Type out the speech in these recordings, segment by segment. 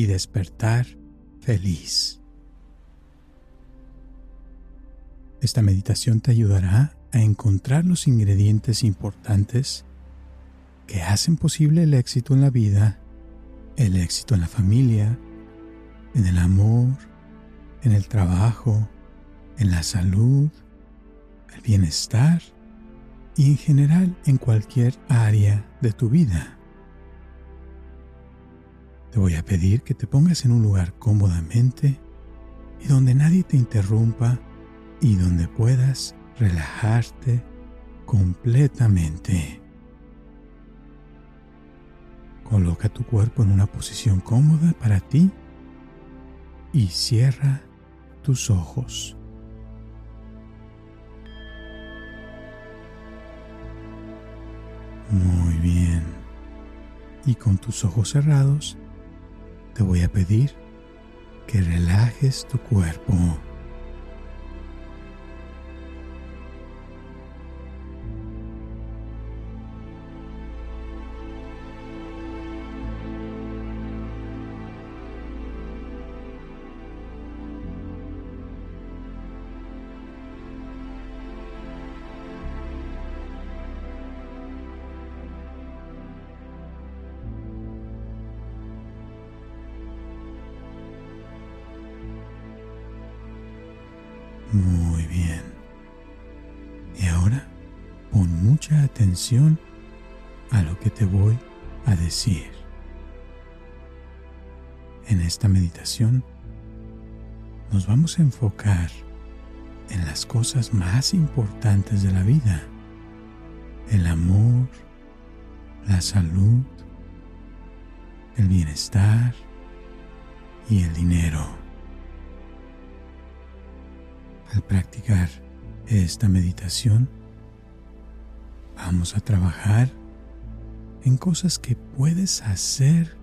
y despertar feliz. Esta meditación te ayudará a encontrar los ingredientes importantes que hacen posible el éxito en la vida, el éxito en la familia, en el amor, en el trabajo, en la salud, el bienestar y en general en cualquier área de tu vida. Te voy a pedir que te pongas en un lugar cómodamente y donde nadie te interrumpa y donde puedas relajarte completamente. Coloca tu cuerpo en una posición cómoda para ti y cierra tus ojos. Muy bien. Y con tus ojos cerrados, te voy a pedir que relajes tu cuerpo. A lo que te voy a decir. En esta meditación nos vamos a enfocar en las cosas más importantes de la vida. El amor, la salud, el bienestar y el dinero. Al practicar esta meditación, vamos a trabajar en cosas que puedes hacer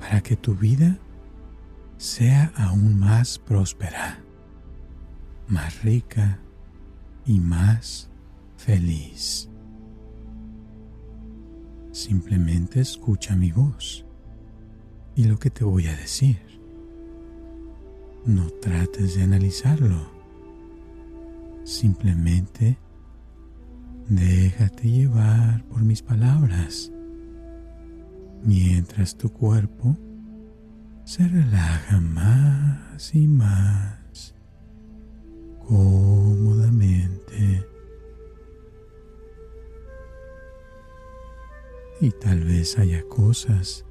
para que tu vida sea aún más próspera, más rica y más feliz. Simplemente escucha mi voz y lo que te voy a decir. No trates de analizarlo. Simplemente déjate llevar por mis palabras mientras tu cuerpo se relaja más y más cómodamente. Y tal vez haya cosas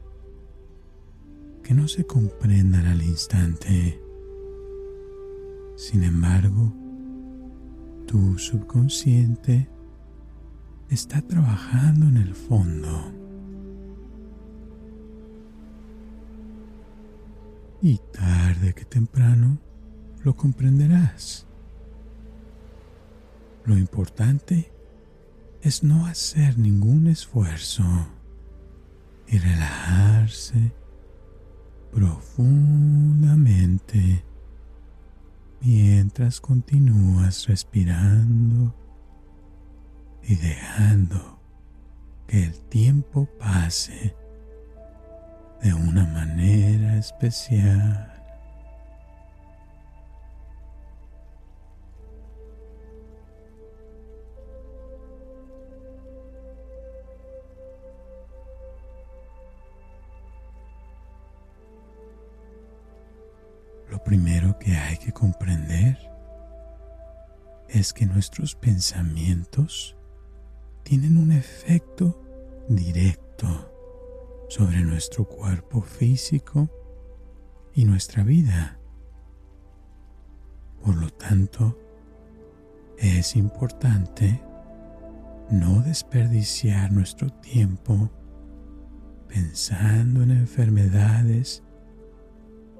que no se comprendan al instante. Sin embargo, tu subconsciente está trabajando en el fondo. Y tarde que temprano lo comprenderás. Lo importante es no hacer ningún esfuerzo y relajarse profundamente mientras continúas respirando y dejando que el tiempo pase de una manera especial. Lo primero que hay que comprender es que nuestros pensamientos tienen un efecto directo sobre nuestro cuerpo físico y nuestra vida. Por lo tanto, es importante no desperdiciar nuestro tiempo pensando en enfermedades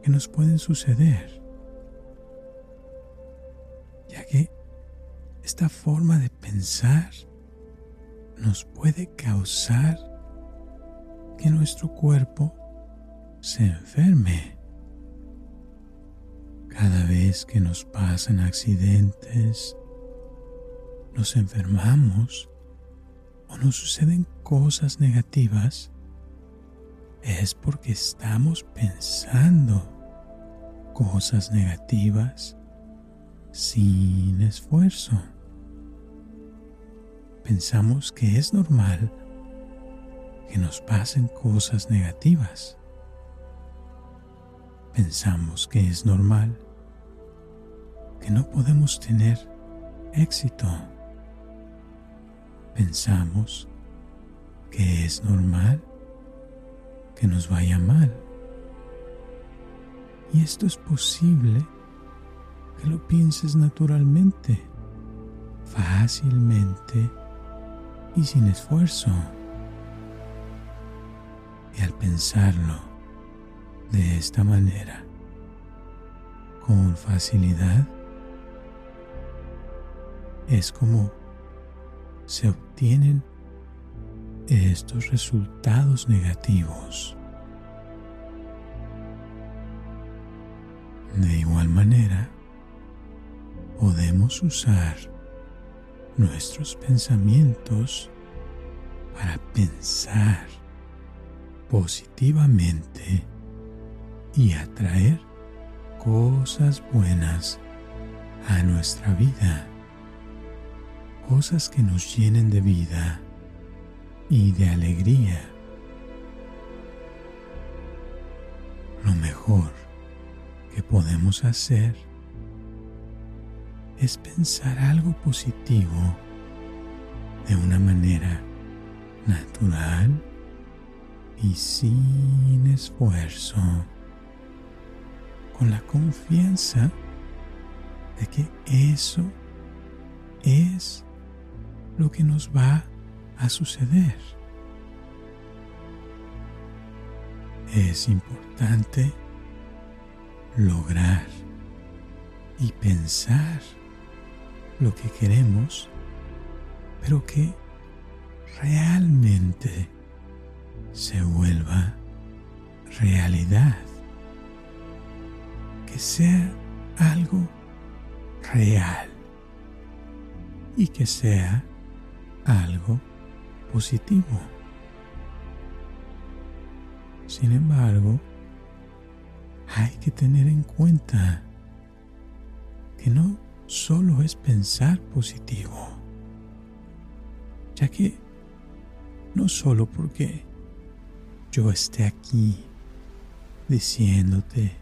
que nos pueden suceder, ya que esta forma de pensar nos puede causar que nuestro cuerpo se enferme. Cada vez que nos pasan accidentes, nos enfermamos o nos suceden cosas negativas, es porque estamos pensando cosas negativas sin esfuerzo. Pensamos que es normal que nos pasen cosas negativas. Pensamos que es normal que no podemos tener éxito. Pensamos que es normal que nos vaya mal. Y esto es posible que lo pienses naturalmente, fácilmente y sin esfuerzo. Y al pensarlo de esta manera, con facilidad, es como se obtienen estos resultados negativos. De igual manera, podemos usar nuestros pensamientos para pensar positivamente y atraer cosas buenas a nuestra vida, cosas que nos llenen de vida y de alegría. Lo mejor que podemos hacer es pensar algo positivo de una manera natural y sin esfuerzo, con la confianza de que eso es lo que nos va a suceder. Es importante lograr y pensar lo que queremos, pero que realmente se vuelva realidad, que sea algo real y que sea algo positivo. Sin embargo, hay que tener en cuenta que no solo es pensar positivo, ya que no solo porque yo esté aquí diciéndote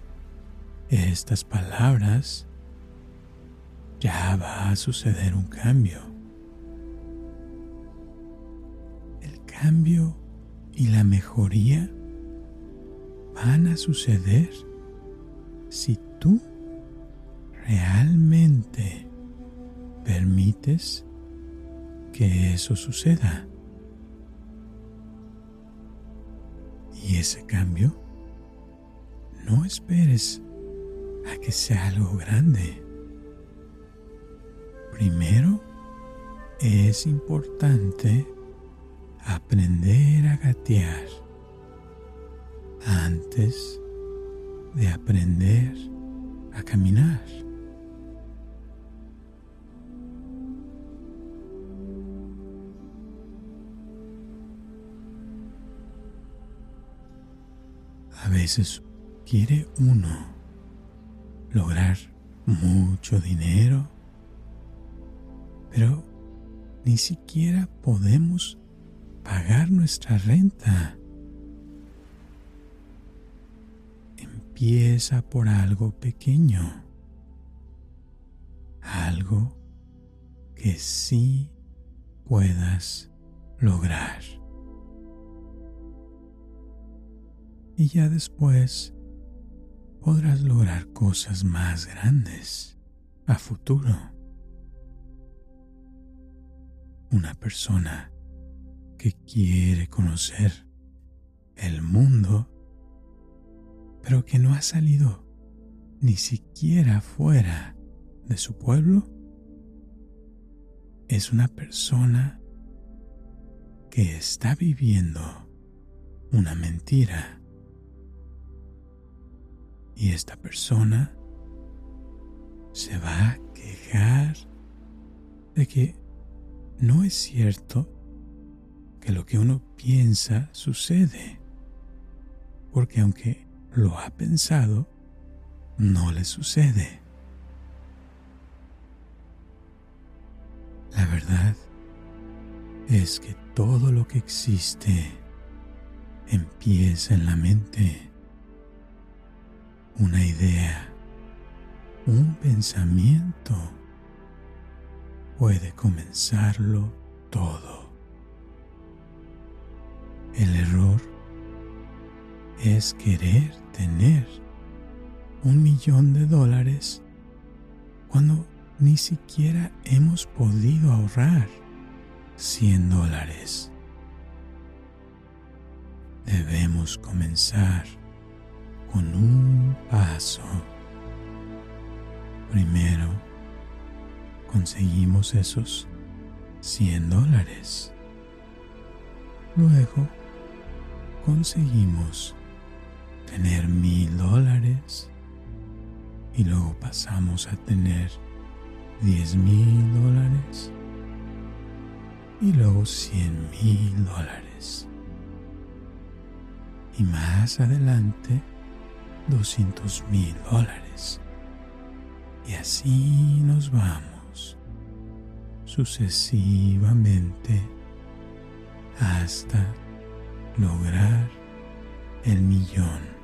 estas palabras, ya va a suceder un cambio. El cambio y la mejoría van a suceder si tú realmente permites que eso suceda. Y ese cambio, no esperes a que sea algo grande. Primero, es importante aprender a gatear antes de aprender a caminar. A veces quiere uno lograr mucho dinero, pero ni siquiera podemos pagar nuestra renta. Empieza por algo pequeño, algo que sí puedas lograr. Y ya después podrás lograr cosas más grandes a futuro. Una persona que quiere conocer el mundo, pero que no ha salido ni siquiera fuera de su pueblo, es una persona que está viviendo una mentira. Y esta persona se va a quejar de que no es cierto que lo que uno piensa sucede, porque aunque lo ha pensado, no le sucede. La verdad es que todo lo que existe empieza en la mente. Una idea, un pensamiento puede comenzarlo todo. El error es querer tener un millón de dólares cuando ni siquiera hemos podido ahorrar 100 dólares. Debemos comenzar con un paso. Primero, conseguimos esos 100 dólares. Luego, conseguimos tener mil dólares y luego pasamos a tener 10 mil dólares y luego 100 mil dólares. Y más adelante 200 mil dólares. Y así nos vamos sucesivamente hasta lograr el millón.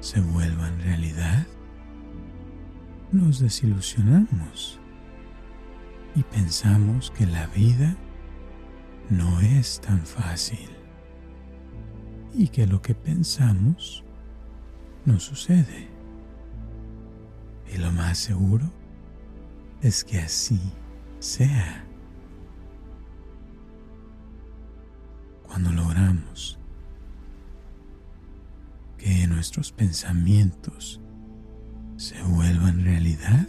Se vuelvan realidad, nos desilusionamos y pensamos que la vida no es tan fácil y que lo que pensamos no sucede. Y lo más seguro es que así sea. Cuando logramos que nuestros pensamientos se vuelvan realidad,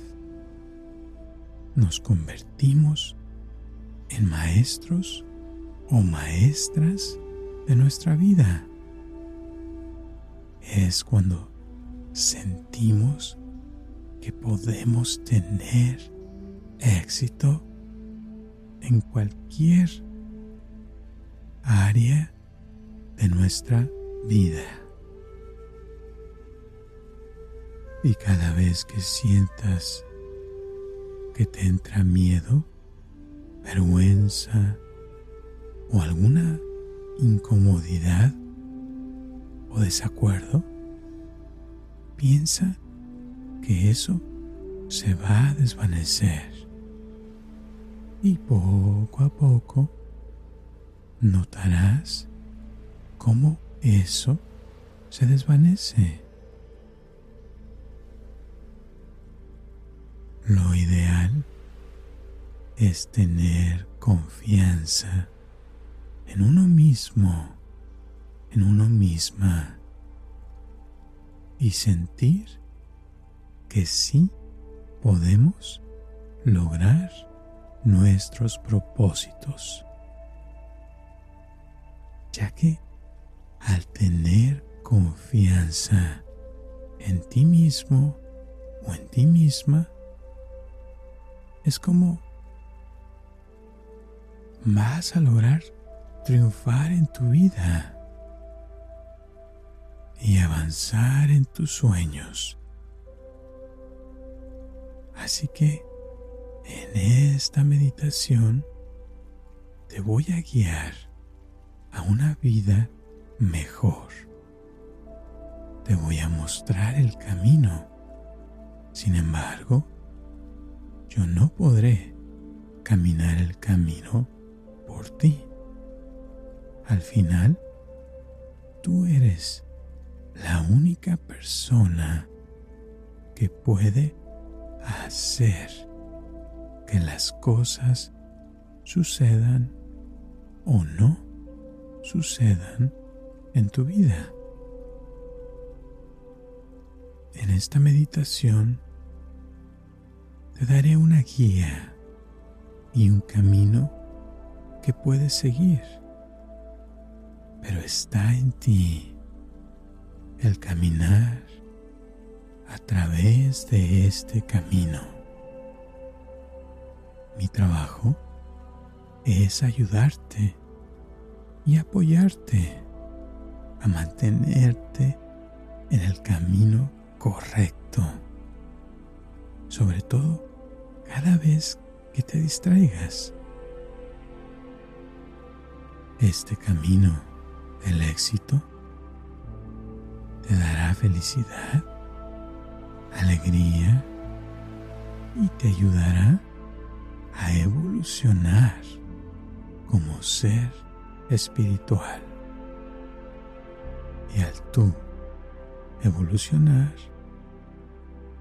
nos convertimos en maestros o maestras de nuestra vida. Es cuando sentimos que podemos tener éxito en cualquier área de nuestra vida. Y cada vez que sientas que te entra miedo, vergüenza o alguna incomodidad o desacuerdo, piensa que eso se va a desvanecer. Y poco a poco notarás cómo eso se desvanece. Lo ideal es tener confianza en uno mismo, en uno misma y sentir que sí podemos lograr nuestros propósitos, ya que al tener confianza en ti mismo o en ti misma, es como vas a lograr triunfar en tu vida y avanzar en tus sueños. Así que en esta meditación te voy a guiar a una vida mejor. Te voy a mostrar el camino. Sin embargo, yo no podré caminar el camino por ti. Al final, tú eres la única persona que puede hacer que las cosas sucedan o no sucedan en tu vida. En esta meditación te daré una guía y un camino que puedes seguir, pero está en ti el caminar a través de este camino. Mi trabajo es ayudarte y apoyarte a mantenerte en el camino correcto. Sobre todo cada vez que te distraigas. Este camino del éxito te dará felicidad, alegría y te ayudará a evolucionar como ser espiritual. Y al tú evolucionar,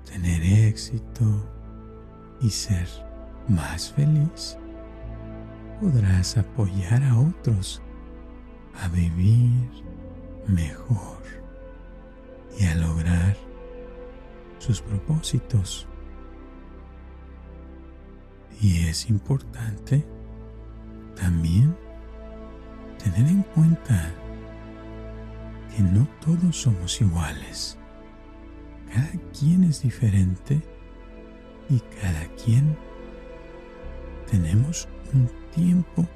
tener éxito y ser más feliz, podrás apoyar a otros a vivir mejor y a lograr sus propósitos. Y es importante también tener en cuenta que no todos somos iguales. Cada quien es diferente y cada quien tenemos un tiempo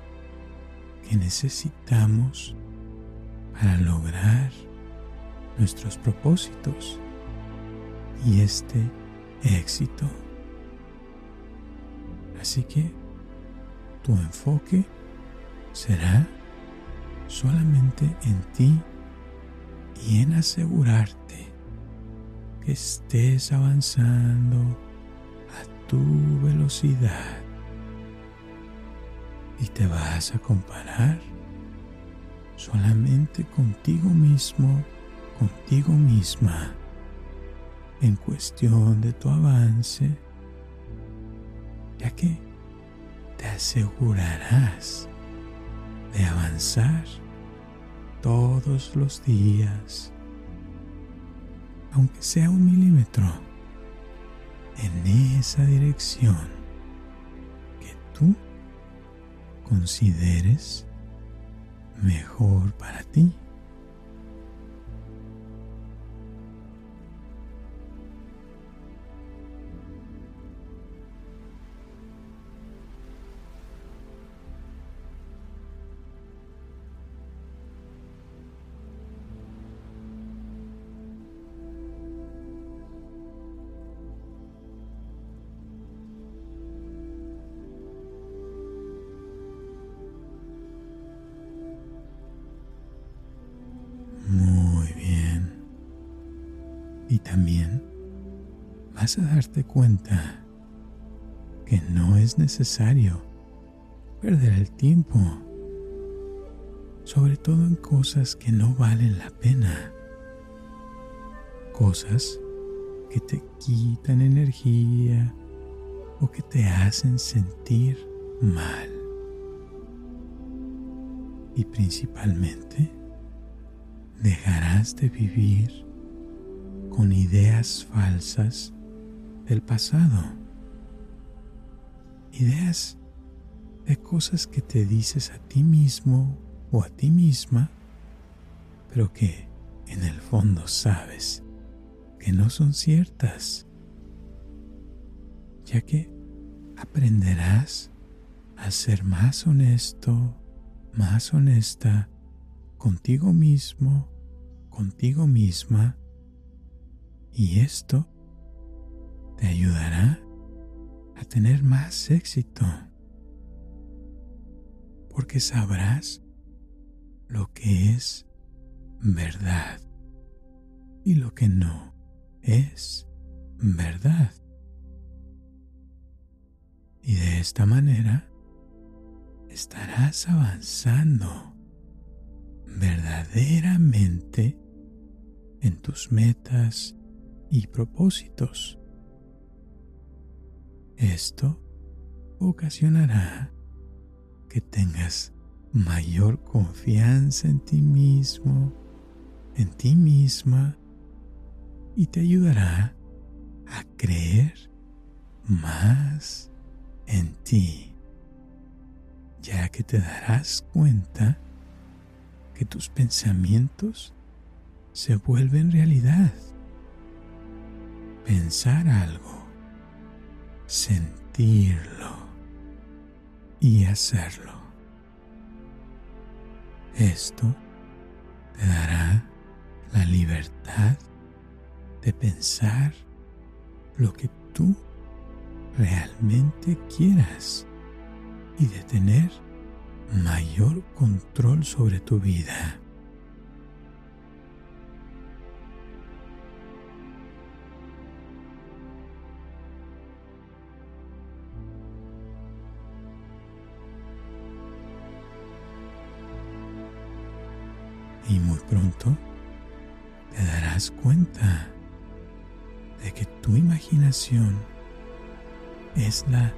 que necesitamos para lograr nuestros propósitos y este éxito. Así que tu enfoque será solamente en ti y en asegurarte que estés avanzando a tu velocidad. Y te vas a comparar solamente contigo mismo, contigo misma, en cuestión de tu avance, ya que te asegurarás de avanzar todos los días, aunque sea un milímetro, en esa dirección que tú consideres mejor para ti. A darte cuenta que no es necesario perder el tiempo, sobre todo en cosas que no valen la pena, cosas que te quitan energía o que te hacen sentir mal. Y principalmente dejarás de vivir con ideas falsas del pasado. Ideas de cosas que te dices a ti mismo o a ti misma, pero que en el fondo sabes que no son ciertas, ya que aprenderás a ser más honesto, más honesta contigo mismo, contigo misma, y esto te ayudará a tener más éxito, porque sabrás lo que es verdad y lo que no es verdad. Y de esta manera estarás avanzando verdaderamente en tus metas y propósitos. Esto ocasionará que tengas mayor confianza en ti mismo, en ti misma, y te ayudará a creer más en ti, ya que te darás cuenta que tus pensamientos se vuelven realidad. Pensar algo, sentirlo y hacerlo. Esto te dará la libertad de pensar lo que tú realmente quieras y de tener mayor control sobre tu vida. Y muy pronto te darás cuenta de que tu imaginación es la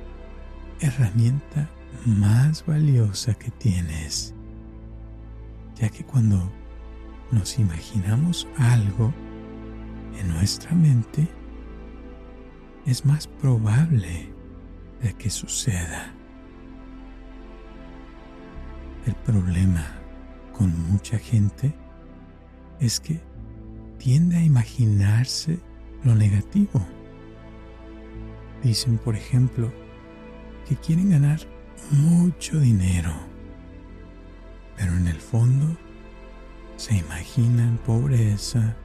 herramienta más valiosa que tienes, ya que cuando nos imaginamos algo en nuestra mente, es más probable de que suceda. El problema con mucha gente es que tiende a imaginarse lo negativo. Dicen, por ejemplo, que quieren ganar mucho dinero, pero en el fondo se imaginan pobreza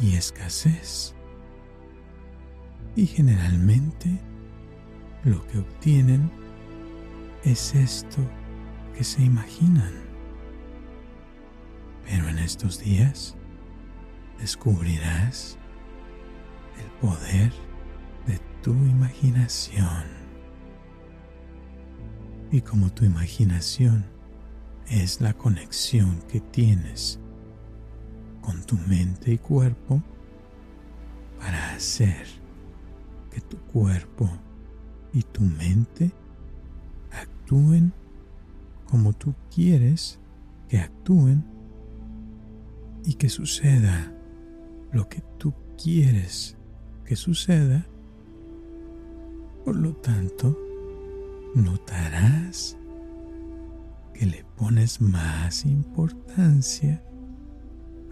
y escasez. Y generalmente lo que obtienen es esto que se imaginan. Pero en estos días descubrirás el poder de tu imaginación. Y como tu imaginación es la conexión que tienes con tu mente y cuerpo para hacer que tu cuerpo y tu mente actúen como tú quieres que actúen y que suceda lo que tú quieres que suceda, por lo tanto, notarás que le pones más importancia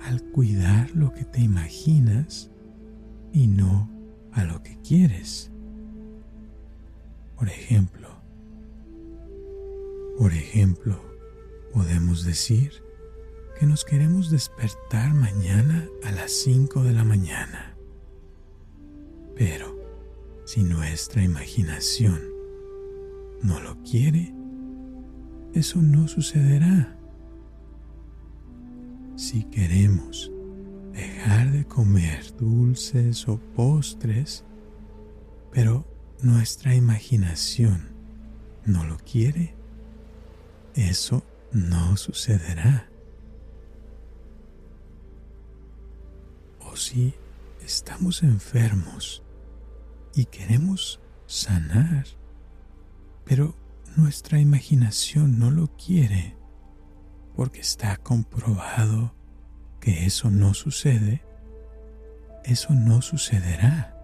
al cuidar lo que te imaginas y no a lo que quieres. Por ejemplo, por ejemplo, podemos decir que nos queremos despertar mañana a las 5 de la mañana. Pero si nuestra imaginación no lo quiere, eso no sucederá. Si queremos dejar de comer dulces o postres, pero nuestra imaginación no lo quiere, eso no sucederá. Si estamos enfermos y queremos sanar, pero nuestra imaginación no lo quiere porque está comprobado que eso no sucede, eso no sucederá.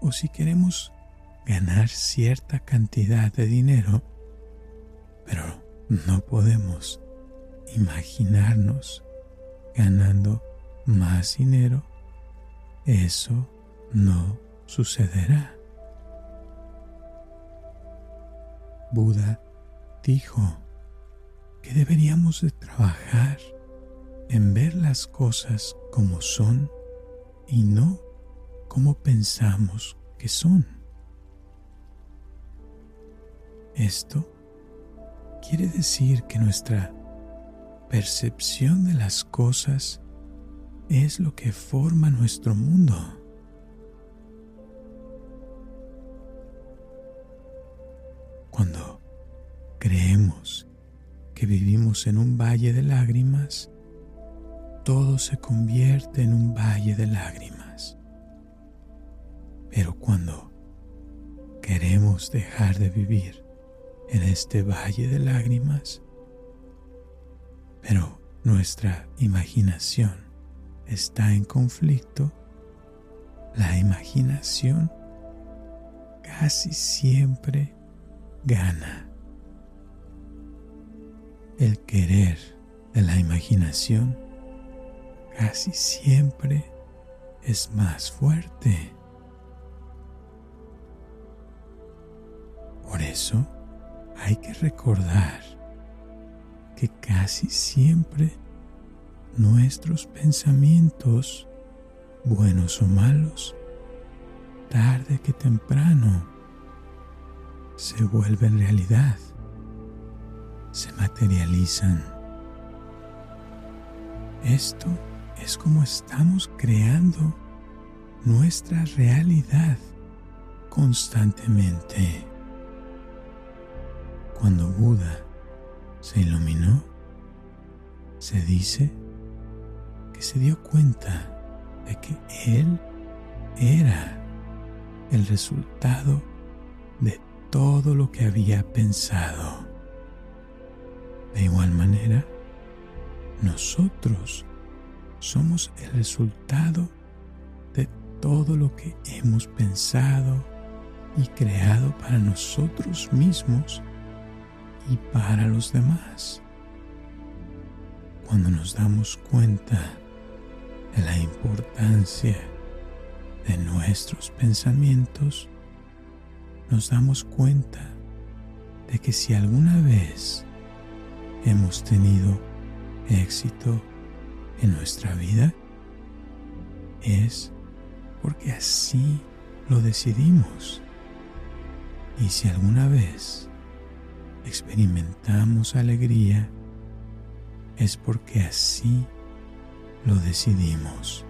O si queremos ganar cierta cantidad de dinero, pero no podemos imaginarnos ganando más dinero, eso no sucederá. Buda dijo que deberíamos de trabajar en ver las cosas como son y no como pensamos que son. Esto quiere decir que nuestra percepción de las cosas es lo que forma nuestro mundo. Cuando creemos que vivimos en un valle de lágrimas, todo se convierte en un valle de lágrimas. Pero cuando queremos dejar de vivir en este valle de lágrimas, pero nuestra imaginación está en conflicto, la imaginación casi siempre gana. El querer de la imaginación casi siempre es más fuerte. Por eso hay que recordar que casi siempre nuestros pensamientos, buenos o malos, tarde que temprano, se vuelven realidad, se materializan. Esto es como estamos creando nuestra realidad constantemente. Cuando Buda se iluminó, se dice se dio cuenta de que él era el resultado de todo lo que había pensado. De igual manera, nosotros somos el resultado de todo lo que hemos pensado y creado para nosotros mismos y para los demás. Cuando nos damos cuenta de la importancia de nuestros pensamientos, nos damos cuenta de que si alguna vez hemos tenido éxito en nuestra vida es porque así lo decidimos. Y si alguna vez experimentamos alegría, es porque así lo decidimos.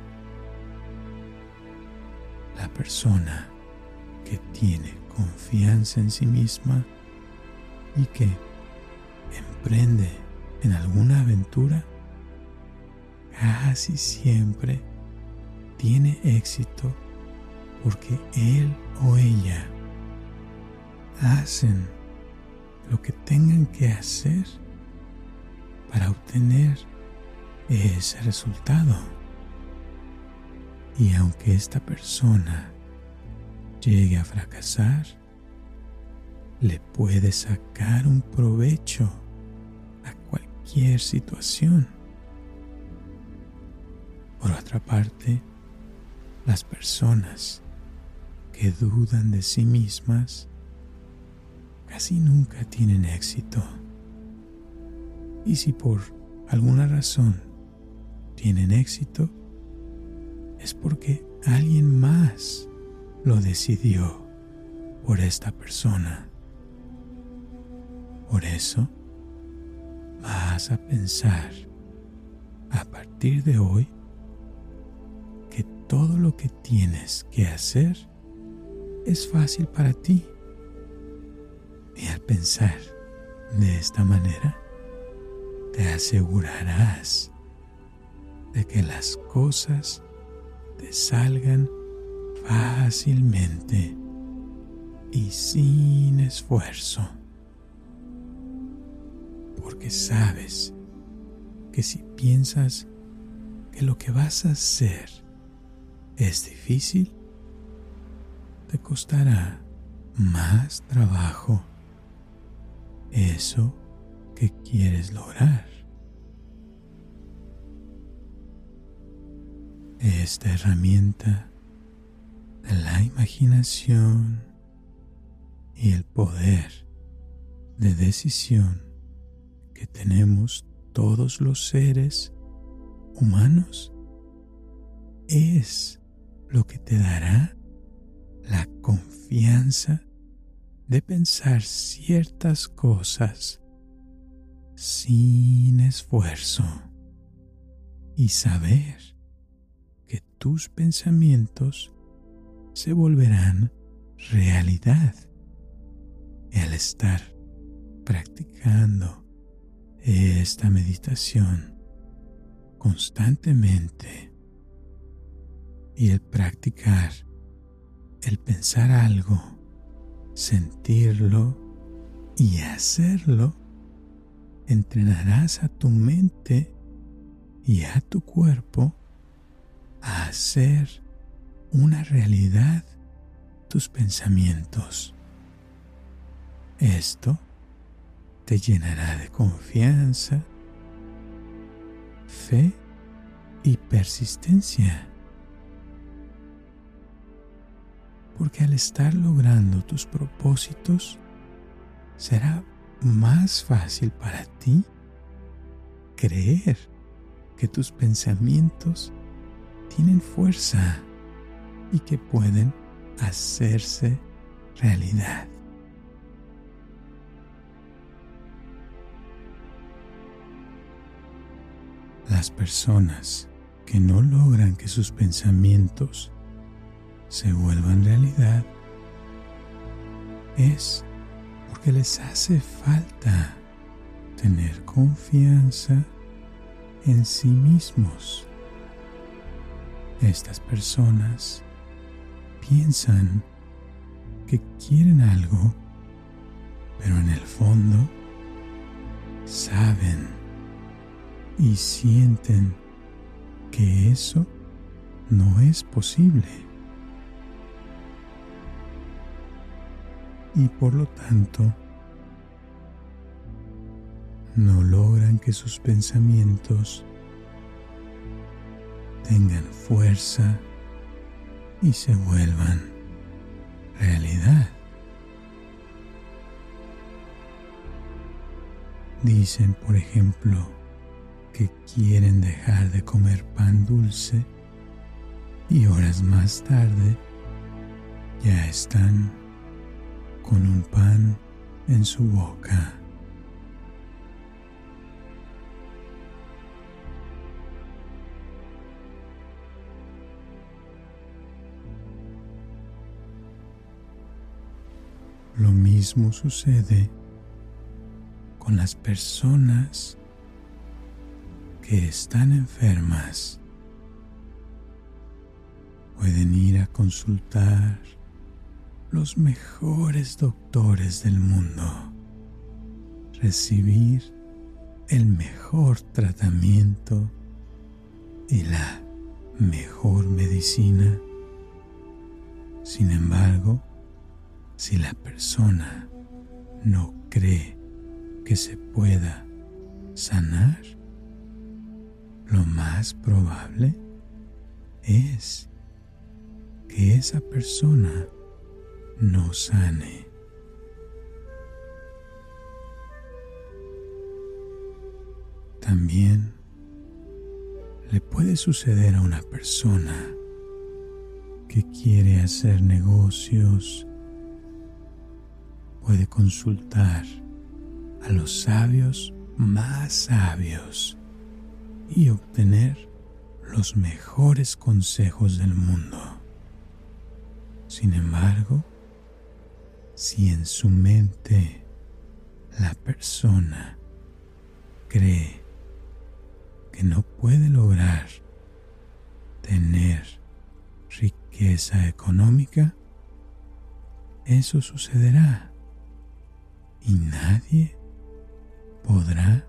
La persona que tiene confianza en sí misma y que emprende en alguna aventura casi siempre tiene éxito porque él o ella hacen lo que tengan que hacer para obtener ese resultado. Y aunque esta persona llegue a fracasar, le puede sacar un provecho a cualquier situación por otra parte, las personas que dudan de sí mismas casi nunca tienen éxito. Y si por alguna razón tienen éxito, es porque alguien más lo decidió por esta persona. Por eso vas a pensar a partir de hoy todo lo que tienes que hacer es fácil para ti. Y al pensar de esta manera, te asegurarás de que las cosas te salgan fácilmente y sin esfuerzo. Porque sabes que si piensas que lo que vas a hacer es difícil, te costará más trabajo eso que quieres lograr. Esta herramienta de la imaginación y el poder de decisión que tenemos todos los seres humanos es lo que te dará la confianza de pensar ciertas cosas sin esfuerzo y saber que tus pensamientos se volverán realidad. Al estar practicando esta meditación constantemente y el practicar, el pensar algo, sentirlo y hacerlo, entrenarás a tu mente y a tu cuerpo a hacer una realidad tus pensamientos. Esto te llenará de confianza, fe y persistencia. Porque al estar logrando tus propósitos, será más fácil para ti creer que tus pensamientos tienen fuerza y que pueden hacerse realidad. Las personas que no logran que sus pensamientos se vuelvan realidad es porque les hace falta tener confianza en sí mismos. Estas personas piensan que quieren algo, pero en el fondo saben y sienten que eso no es posible. Y por lo tanto, no logran que sus pensamientos tengan fuerza y se vuelvan realidad. Dicen, por ejemplo, que quieren dejar de comer pan dulce y horas más tarde ya están con un pan en su boca. Lo mismo sucede con las personas que están enfermas. Pueden ir a consultar los mejores doctores del mundo, recibir el mejor tratamiento y la mejor medicina. Sin embargo, si la persona no cree que se pueda sanar, lo más probable es que esa persona no sane. También le puede suceder a una persona que quiere hacer negocios puede consultar a los sabios más sabios y obtener los mejores consejos del mundo. Sin embargo, si en su mente la persona cree que no puede lograr tener riqueza económica, eso sucederá y nadie podrá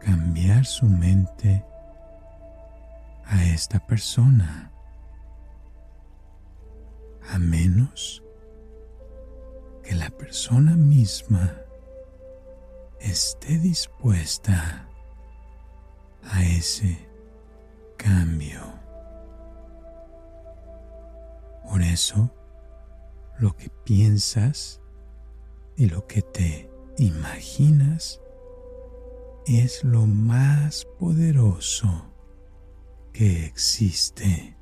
cambiar su mente a esta persona a menos que la persona misma esté dispuesta a ese cambio. Por eso, lo que piensas y lo que te imaginas es lo más poderoso que existe.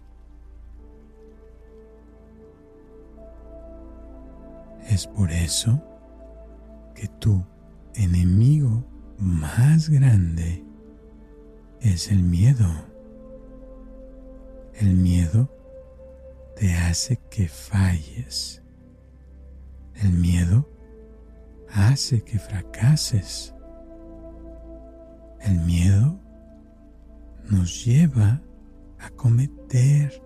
Es por eso que tu enemigo más grande es el miedo. El miedo te hace que falles. El miedo hace que fracases. El miedo nos lleva a cometer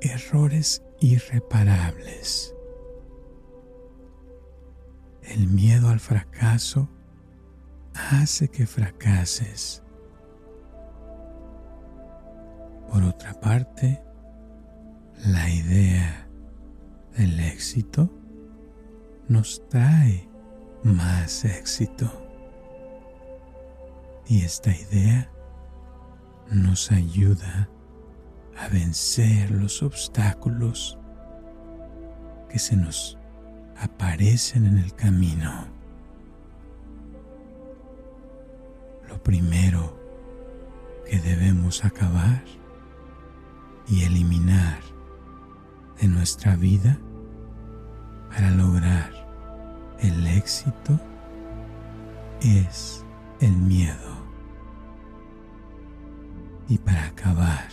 errores irreparables. El miedo al fracaso hace que fracases. Por otra parte, la idea del éxito nos trae más éxito. Y esta idea nos ayuda a vencer los obstáculos que se nos aparecen en el camino. Lo primero que debemos acabar y eliminar de nuestra vida para lograr el éxito es el miedo. Y para acabar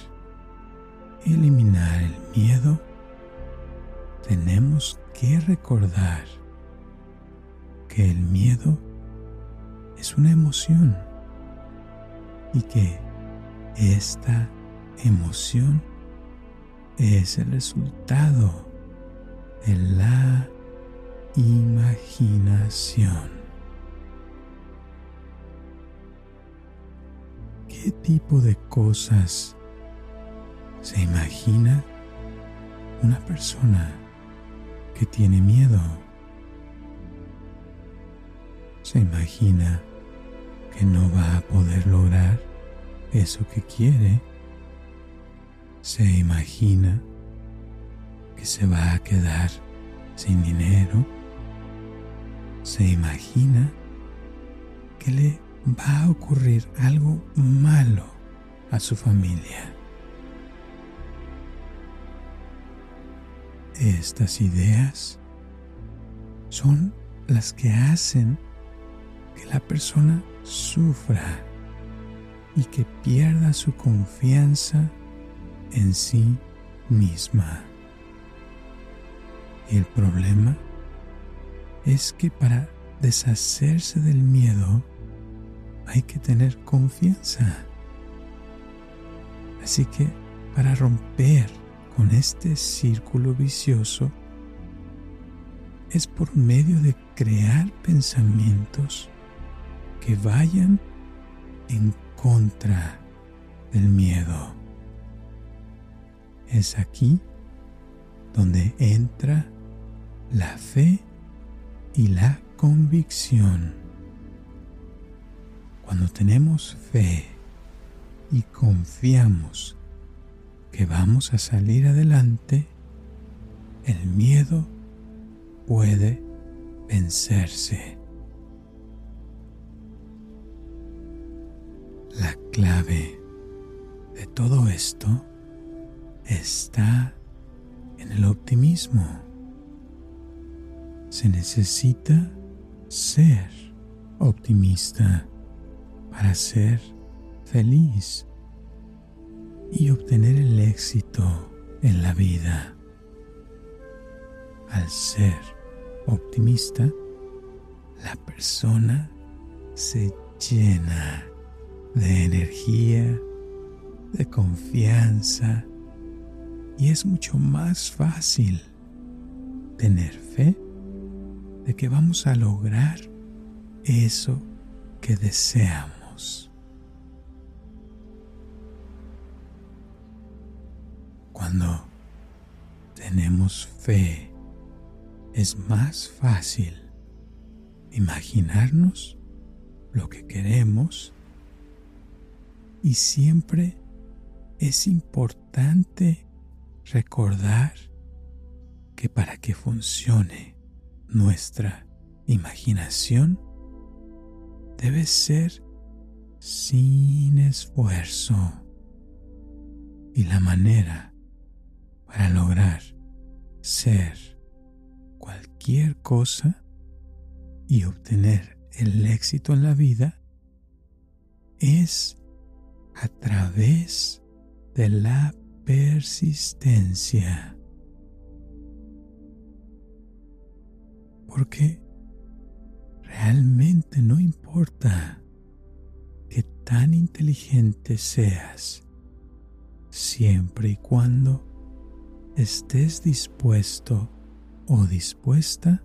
eliminar el miedo, tenemos que recordar que el miedo es una emoción y que esta emoción es el resultado de la imaginación. ¿Qué tipo de cosas se imagina una persona que tiene miedo? Se imagina que no va a poder lograr eso que quiere se imagina que se va a quedar sin dinero, se imagina que le va a ocurrir algo malo a su familia. Estas ideas son las que hacen que la persona sufra y que pierda su confianza en sí misma. Y el problema es que para deshacerse del miedo hay que tener confianza. Así que para romper con este círculo vicioso es por medio de crear pensamientos que vayan en contra del miedo. Es aquí donde entra la fe y la convicción. Cuando tenemos fe y confiamos que vamos a salir adelante, el miedo puede vencerse. La clave de todo esto está en el optimismo. Se necesita ser optimista para ser feliz y obtener el éxito en la vida. Al ser optimista, la persona se llena de energía, de confianza, y es mucho más fácil tener fe de que vamos a lograr eso que deseamos. Cuando tenemos fe, es más fácil imaginarnos lo que queremos y siempre es importante recordar que para que funcione nuestra imaginación debe ser sin esfuerzo. Y la manera para lograr ser cualquier cosa y obtener el éxito en la vida es a través de la persistencia. Porque realmente no importa que tan inteligente seas, siempre y cuando estés dispuesto o dispuesta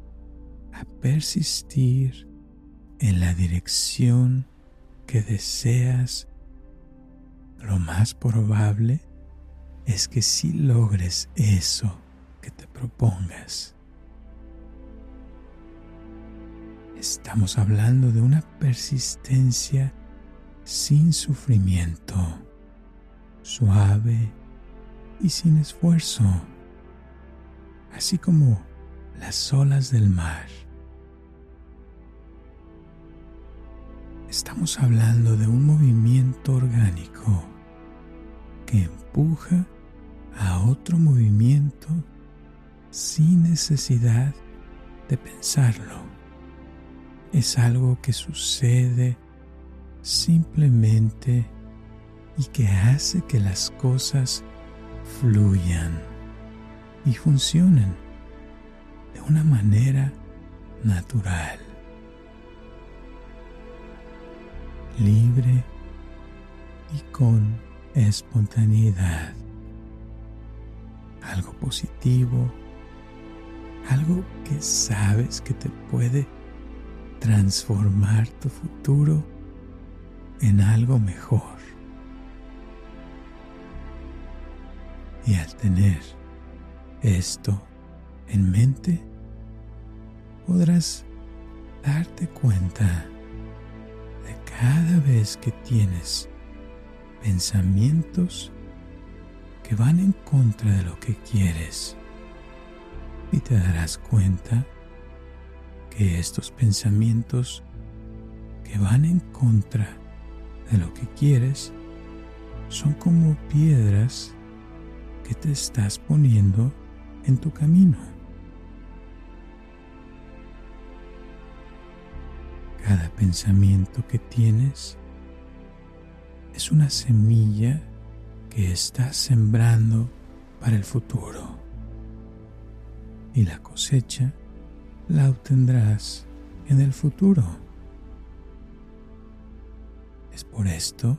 a persistir en la dirección que deseas, lo más probable es que si logres eso que te propongas. Estamos hablando de una persistencia sin sufrimiento, suave y sin esfuerzo, así como las olas del mar. Estamos hablando de un movimiento orgánico que empuja a otro movimiento sin necesidad de pensarlo. Es algo que sucede simplemente y que hace que las cosas fluyan y funcionen de una manera natural, libre y con espontaneidad. Algo positivo, algo que sabes que te puede transformar tu futuro en algo mejor. Y al tener esto en mente, podrás darte cuenta de cada vez que tienes pensamientos que van en contra de lo que quieres y te darás cuenta que estos pensamientos que van en contra de lo que quieres son como piedras que te estás poniendo en tu camino. Cada pensamiento que tienes es una semilla que estás sembrando para el futuro. Y la cosecha la obtendrás en el futuro. Es por esto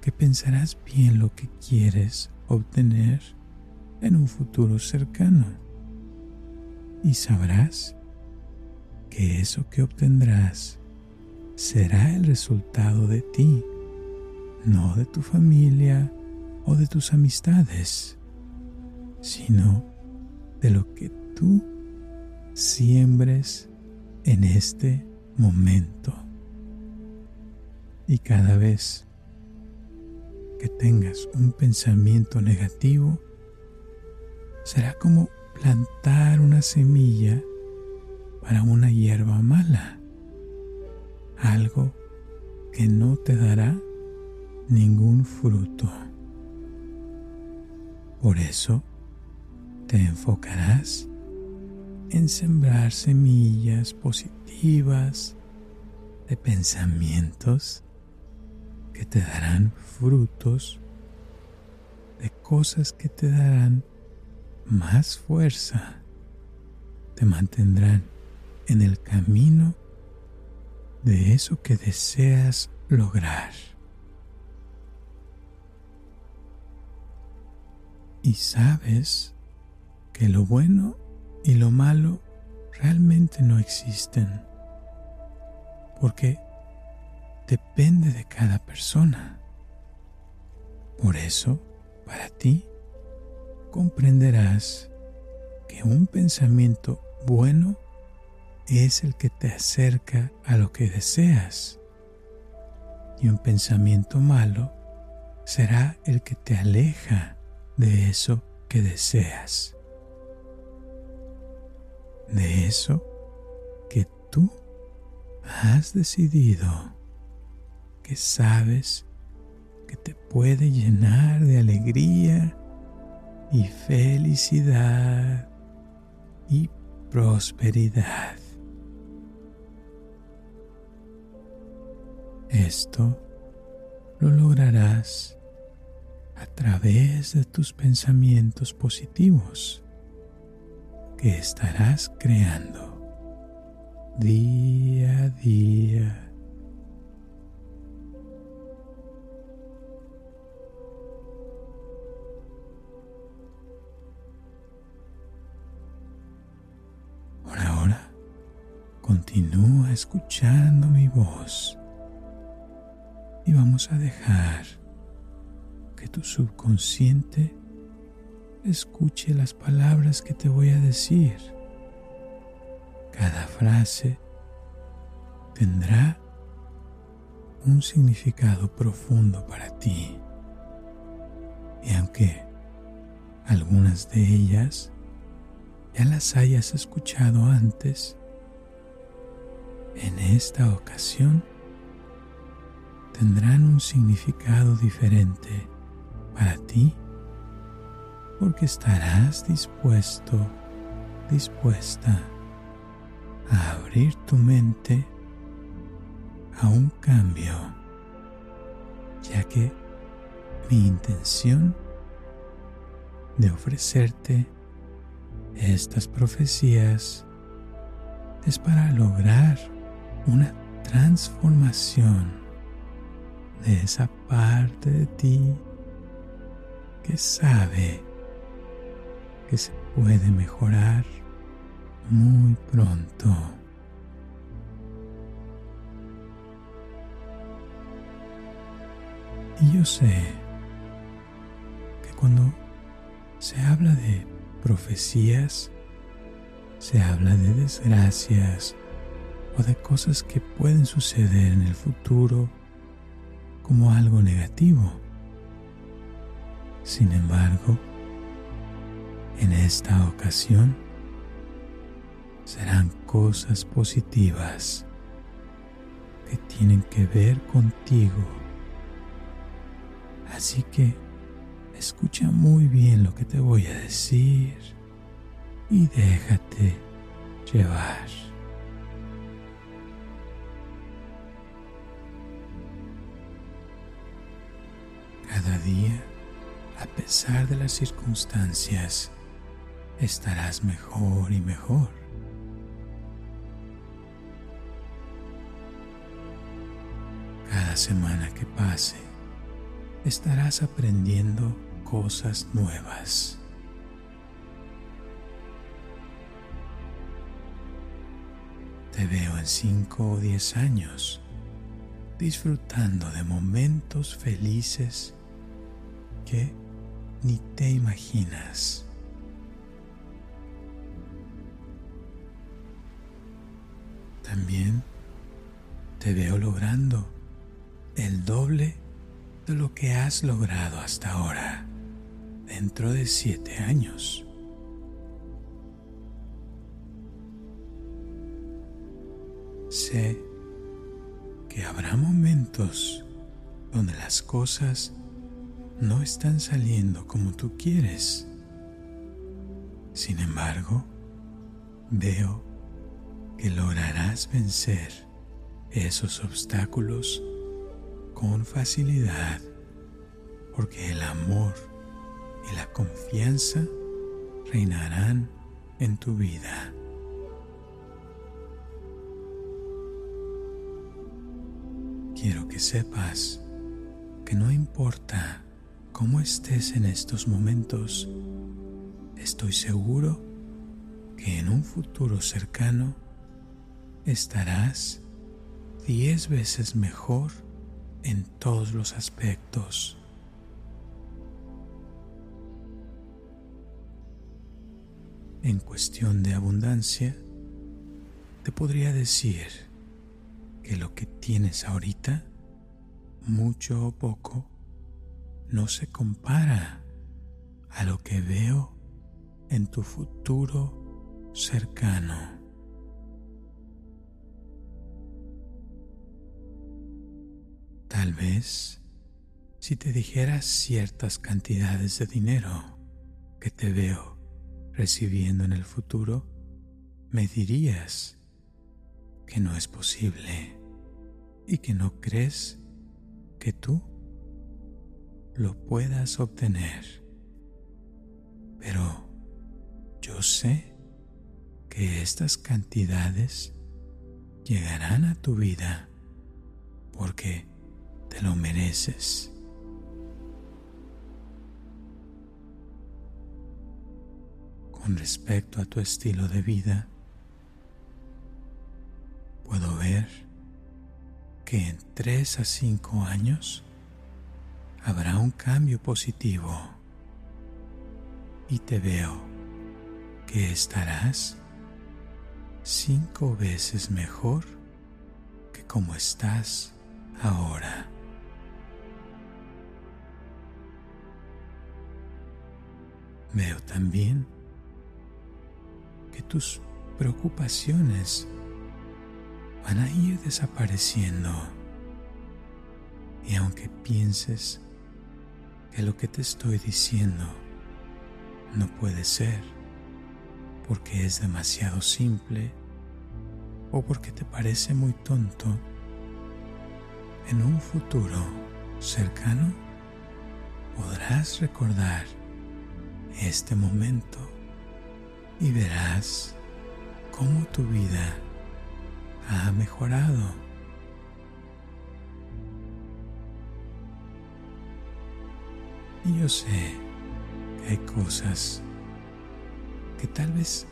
que pensarás bien lo que quieres obtener en un futuro cercano y sabrás que eso que obtendrás será el resultado de ti, no de tu familia o de tus amistades, sino de lo que tú siembres en este momento. Y cada vez que tengas un pensamiento negativo, será como plantar una semilla para una hierba mala, algo que no te dará ningún fruto. Por eso te enfocarás en sembrar semillas positivas de pensamientos que te darán frutos, de cosas que te darán más fuerza, te mantendrán en el camino de eso que deseas lograr. Y sabes que lo bueno y lo malo realmente no existen, porque depende de cada persona. Por eso, para ti, comprenderás que un pensamiento bueno es el que te acerca a lo que deseas y un pensamiento malo será el que te aleja de eso que deseas, de eso que tú has decidido, que sabes que te puede llenar de alegría y felicidad y prosperidad. Esto lo lograrás a través de tus pensamientos positivos que estarás creando día a día. Por ahora, continúa escuchando mi voz y vamos a dejar que tu subconsciente escuche las palabras que te voy a decir. Cada frase tendrá un significado profundo para ti. Y aunque algunas de ellas ya las hayas escuchado antes, en esta ocasión tendrán un significado diferente para ti porque estarás dispuesto, dispuesta a abrir tu mente a un cambio, ya que mi intención de ofrecerte estas profecías es para lograr una transformación de esa parte de ti que sabe que se puede mejorar muy pronto. Y yo sé que cuando se habla de profecías, se habla de desgracias o de cosas que pueden suceder en el futuro como algo negativo. Sin embargo, en esta ocasión serán cosas positivas que tienen que ver contigo. Así que escucha muy bien lo que te voy a decir y déjate llevar. Cada día, a pesar de las circunstancias, estarás mejor y mejor. Cada semana que pase, estarás aprendiendo cosas nuevas. Te veo en 5 o 10 años disfrutando de momentos felices que ni te imaginas. También te veo logrando el doble de lo que has logrado hasta ahora dentro de siete años. Sé que habrá momentos donde las cosas no están saliendo como tú quieres. Sin embargo, veo que lograrás vencer esos obstáculos con facilidad porque el amor y la confianza reinarán en tu vida. Quiero que sepas que no importa cómo estés en estos momentos, estoy seguro que en un futuro cercano estarás diez veces mejor en todos los aspectos. En cuestión de abundancia, te podría decir que lo que tienes ahorita, mucho o poco, no se compara a lo que veo en tu futuro cercano. Tal vez si te dijeras ciertas cantidades de dinero que te veo recibiendo en el futuro, me dirías que no es posible y que no crees que tú lo puedas obtener. Pero yo sé que estas cantidades llegarán a tu vida porque te lo mereces. Con respecto a tu estilo de vida, que en 3 a 5 años habrá un cambio positivo y te veo que estarás cinco veces mejor que como estás ahora. Veo también que tus preocupaciones van a ir desapareciendo. Y aunque pienses que lo que te estoy diciendo no puede ser porque es demasiado simple o porque te parece muy tonto, en un futuro cercano podrás recordar este momento y verás cómo tu vida ha mejorado. Y yo sé que hay cosas que tal vez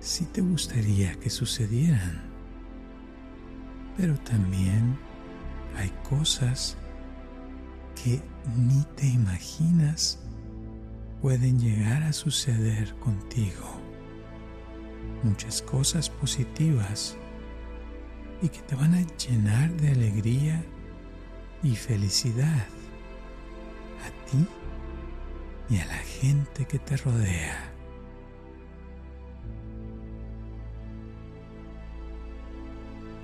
sí te gustaría que sucedieran, pero también hay cosas que ni te imaginas pueden llegar a suceder contigo. Muchas cosas positivas y que te van a llenar de alegría y felicidad a ti y a la gente que te rodea.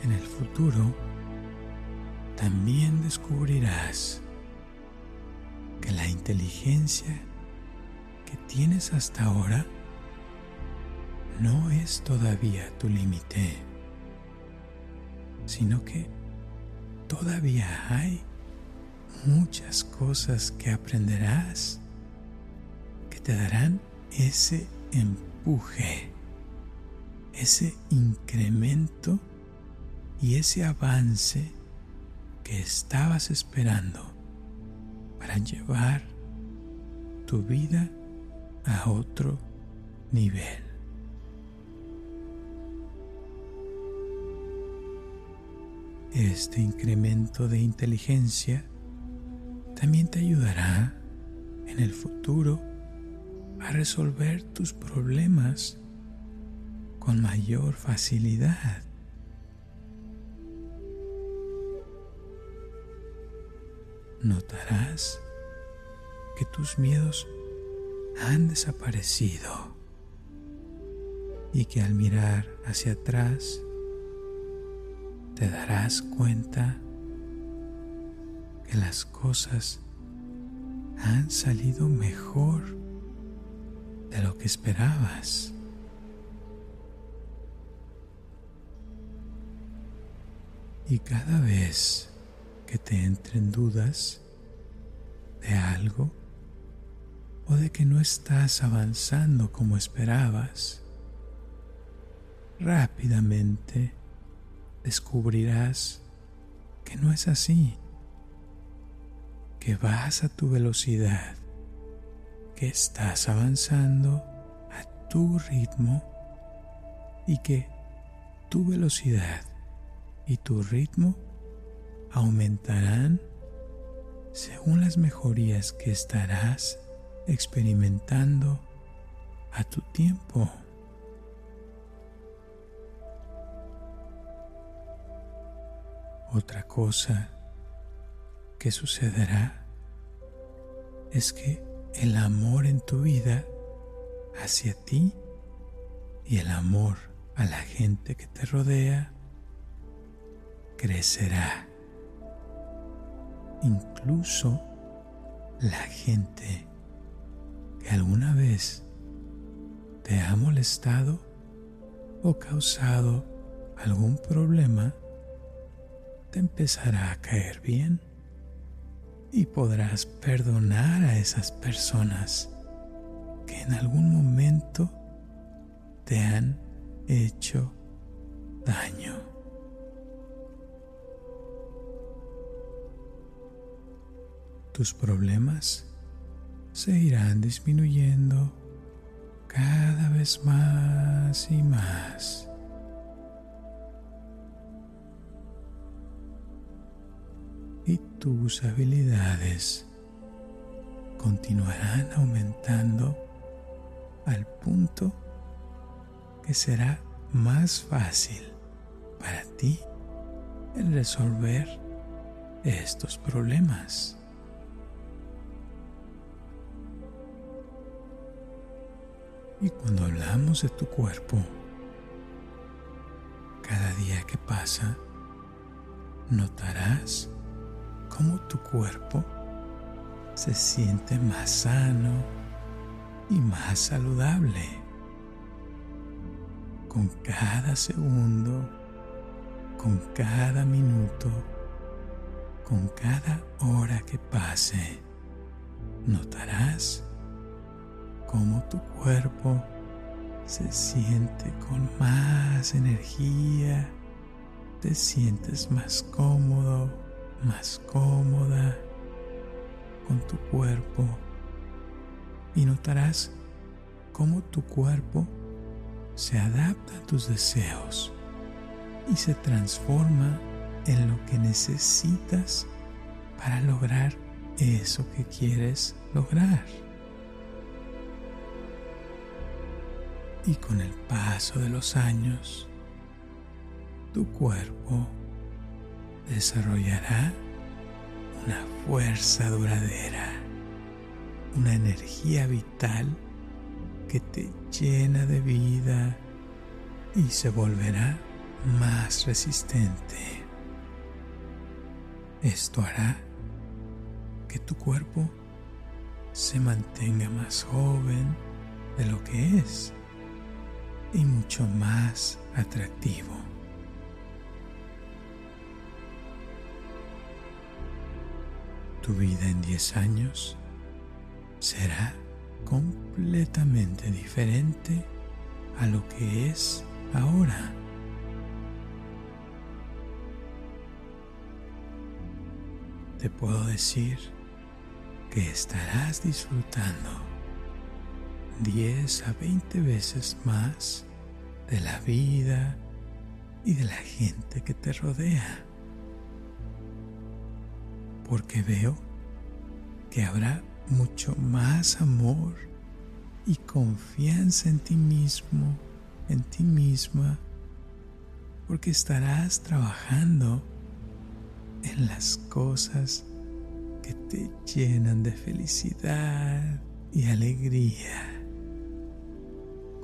En el futuro también descubrirás que la inteligencia que tienes hasta ahora no es todavía tu límite, sino que todavía hay muchas cosas que aprenderás que te darán ese empuje, ese incremento y ese avance que estabas esperando para llevar tu vida a otro nivel. Este incremento de inteligencia también te ayudará en el futuro a resolver tus problemas con mayor facilidad. Notarás que tus miedos han desaparecido y que al mirar hacia atrás te darás cuenta que las cosas han salido mejor de lo que esperabas. Y cada vez que te entren dudas de algo, o de que no estás avanzando como esperabas, rápidamente descubrirás que no es así, que vas a tu velocidad, que estás avanzando a tu ritmo y que tu velocidad y tu ritmo aumentarán según las mejorías que estarás experimentando a tu tiempo. Otra cosa que sucederá es que el amor en tu vida hacia ti y el amor a la gente que te rodea crecerá. Incluso la gente alguna vez te ha molestado o causado algún problema, te empezará a caer bien y podrás perdonar a esas personas que en algún momento te han hecho daño. Tus problemas se irán disminuyendo cada vez más y más. y tus habilidades continuarán aumentando al punto que será más fácil para ti el resolver estos problemas. Y cuando hablamos de tu cuerpo, cada día que pasa, notarás cómo tu cuerpo se siente más sano y más saludable. Con cada segundo, con cada minuto, con cada hora que pase, notarás cómo tu cuerpo se siente con más energía, te sientes más cómodo, más cómoda con tu cuerpo y notarás cómo tu cuerpo se adapta a tus deseos y se transforma en lo que necesitas para lograr eso que quieres lograr. Y con el paso de los años, tu cuerpo desarrollará una fuerza duradera, una energía vital que te llena de vida y se volverá más resistente. Esto hará que tu cuerpo se mantenga más joven de lo que es y mucho más atractivo. Tu vida en 10 años será completamente diferente a lo que es ahora. Te puedo decir que estarás disfrutando 10 a 20 veces más de la vida y de la gente que te rodea. Porque veo que habrá mucho más amor y confianza en ti mismo, en ti misma, porque estarás trabajando en las cosas que te llenan de felicidad y alegría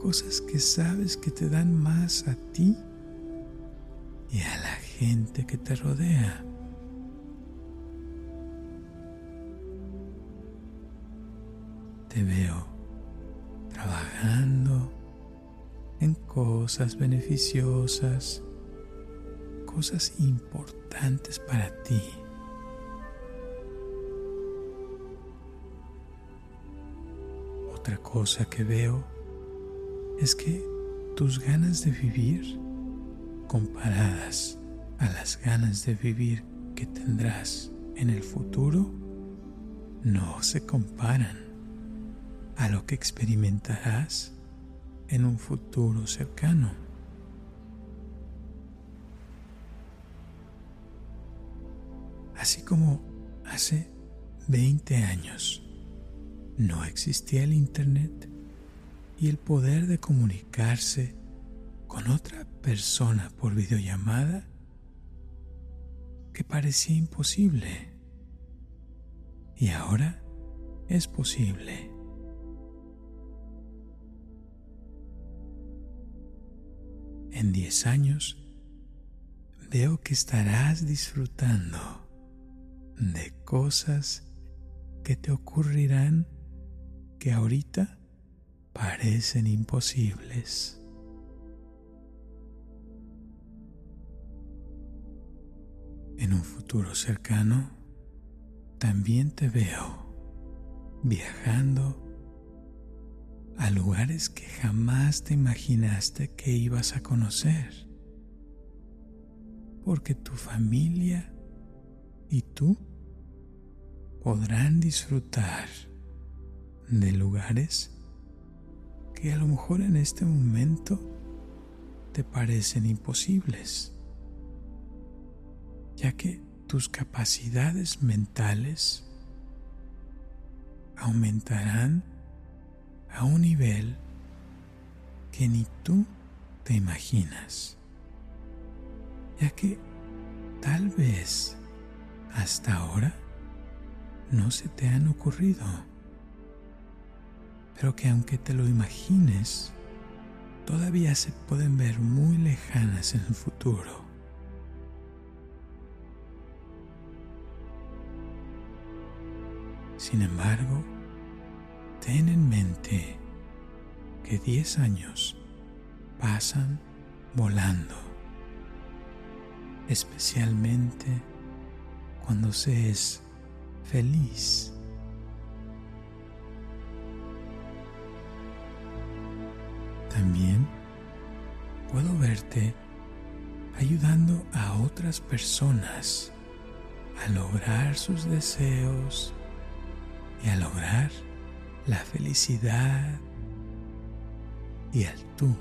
cosas que sabes que te dan más a ti y a la gente que te rodea. Te veo trabajando en cosas beneficiosas, cosas importantes para ti. Otra cosa que veo es que tus ganas de vivir comparadas a las ganas de vivir que tendrás en el futuro no se comparan a lo que experimentarás en un futuro cercano. Así como hace 20 años no existía el Internet, y el poder de comunicarse con otra persona por videollamada que parecía imposible. Y ahora es posible. En 10 años veo que estarás disfrutando de cosas que te ocurrirán que ahorita parecen imposibles. En un futuro cercano, también te veo viajando a lugares que jamás te imaginaste que ibas a conocer, porque tu familia y tú podrán disfrutar de lugares que a lo mejor en este momento te parecen imposibles, ya que tus capacidades mentales aumentarán a un nivel que ni tú te imaginas, ya que tal vez hasta ahora no se te han ocurrido, pero que aunque te lo imagines, todavía se pueden ver muy lejanas en el futuro. Sin embargo, ten en mente que 10 años pasan volando, especialmente cuando se es feliz. También puedo verte ayudando a otras personas a lograr sus deseos y a lograr la felicidad y al tú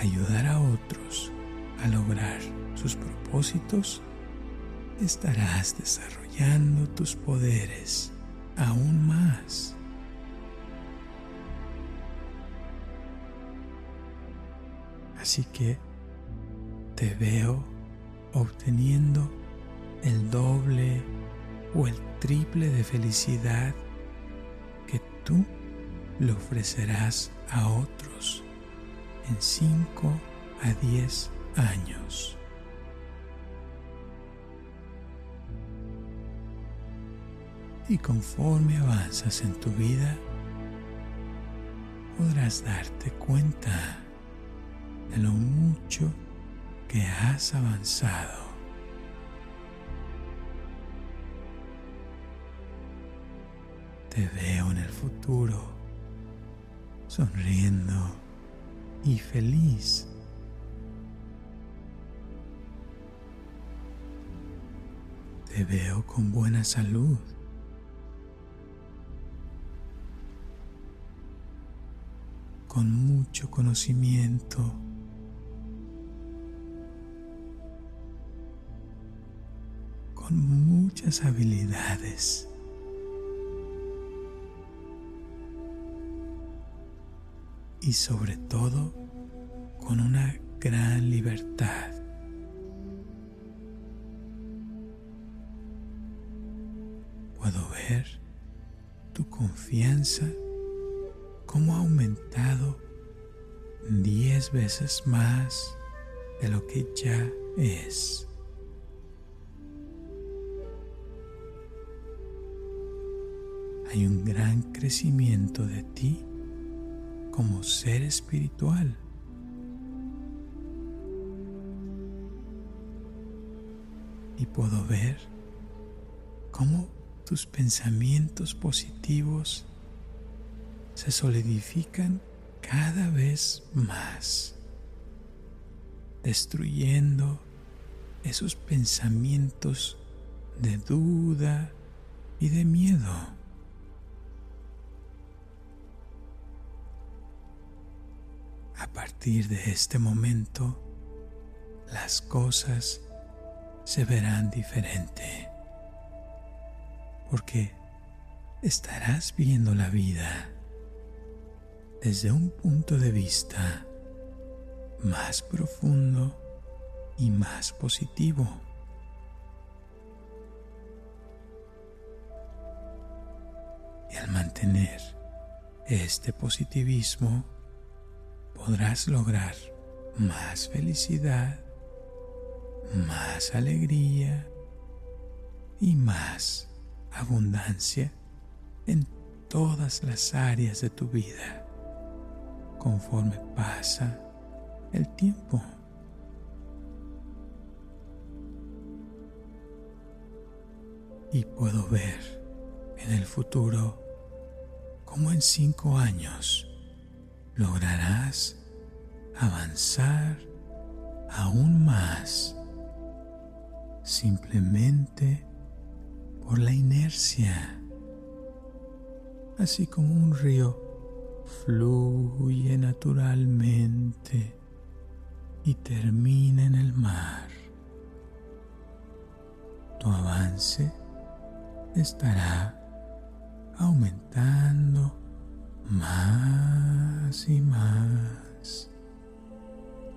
ayudar a otros a lograr sus propósitos, estarás desarrollando tus poderes aún más. Así que te veo obteniendo el doble o el triple de felicidad que tú le ofrecerás a otros en 5 a 10 años. Y conforme avanzas en tu vida, podrás darte cuenta de lo mucho que has avanzado. Te veo en el futuro, sonriendo y feliz. Te veo con buena salud. con mucho conocimiento. Con muchas habilidades. y sobre todo con una gran libertad. Puedo ver tu confianza cómo ha aumentado diez veces más de lo que ya es. Hay un gran crecimiento de ti como ser espiritual. Y puedo ver cómo tus pensamientos positivos se solidifican cada vez más, destruyendo esos pensamientos de duda y de miedo. A partir de este momento, las cosas se verán diferente, porque estarás viendo la vida desde un punto de vista más profundo y más positivo. Y al mantener este positivismo, podrás lograr más felicidad, más alegría y más abundancia en todas las áreas de tu vida conforme pasa el tiempo. Y puedo ver en el futuro como en cinco años lograrás avanzar aún más simplemente por la inercia, así como un río fluye naturalmente y termina en el mar. tu avance estará aumentando más y más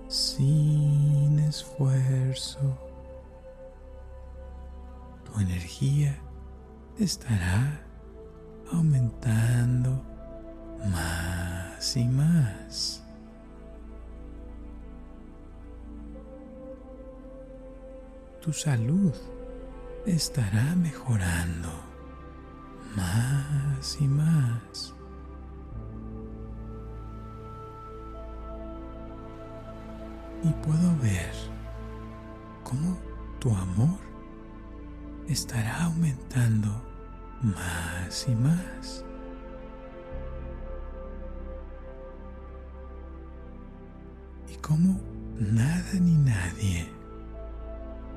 sin esfuerzo. Tu energía estará aumentando más y más. Tu salud estará mejorando más y más. Y puedo ver cómo tu amor estará aumentando más y más. Y cómo nada ni nadie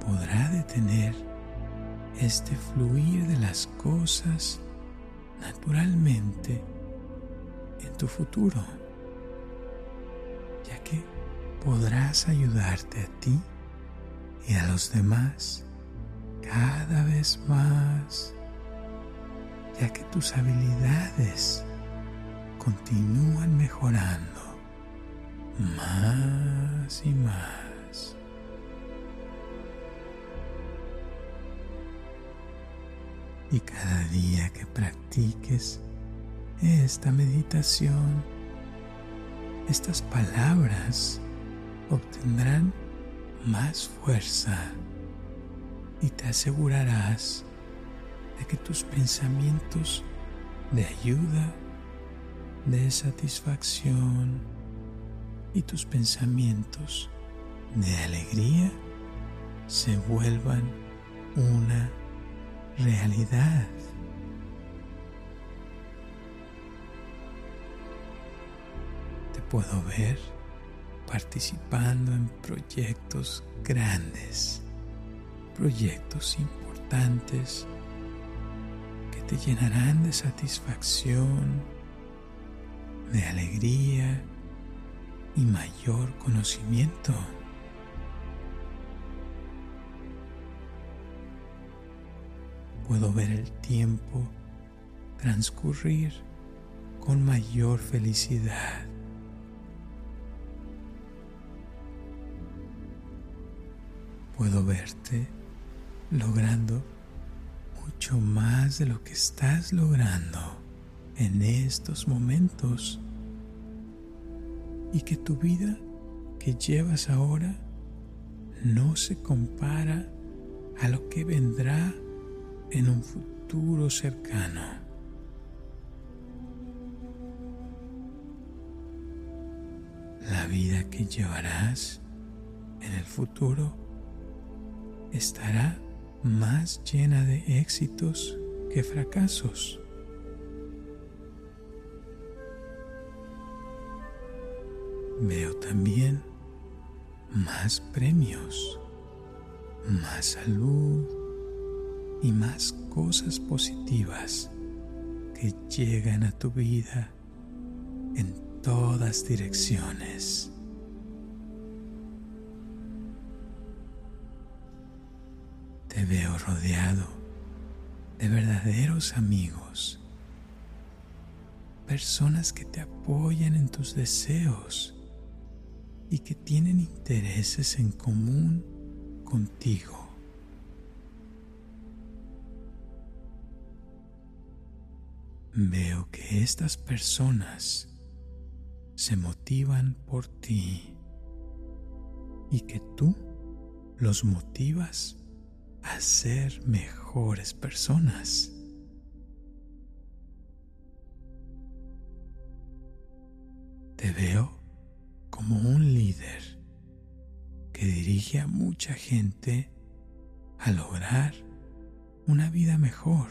podrá detener este fluir de las cosas naturalmente en tu futuro, ya que podrás ayudarte a ti y a los demás cada vez más, ya que tus habilidades continúan mejorando más y más. Y cada día que practiques esta meditación, estas palabras obtendrán más fuerza y te asegurarás de que tus pensamientos de ayuda, de satisfacción y tus pensamientos de alegría se vuelvan una realidad. Te puedo ver participando en proyectos grandes, proyectos importantes que te llenarán de satisfacción, de alegría y mayor conocimiento. Puedo ver el tiempo transcurrir con mayor felicidad. Puedo verte logrando mucho más de lo que estás logrando en estos momentos y que tu vida que llevas ahora no se compara a lo que vendrá en un futuro cercano. La vida que llevarás en el futuro estará más llena de éxitos que fracasos. Veo también más premios, más salud y más cosas positivas que llegan a tu vida en todas direcciones. Te veo rodeado de verdaderos amigos, personas que te apoyan en tus deseos y que tienen intereses en común contigo. Veo que estas personas se motivan por ti y que tú los motivas a ser mejores personas. Te veo como un líder que dirige a mucha gente a lograr una vida mejor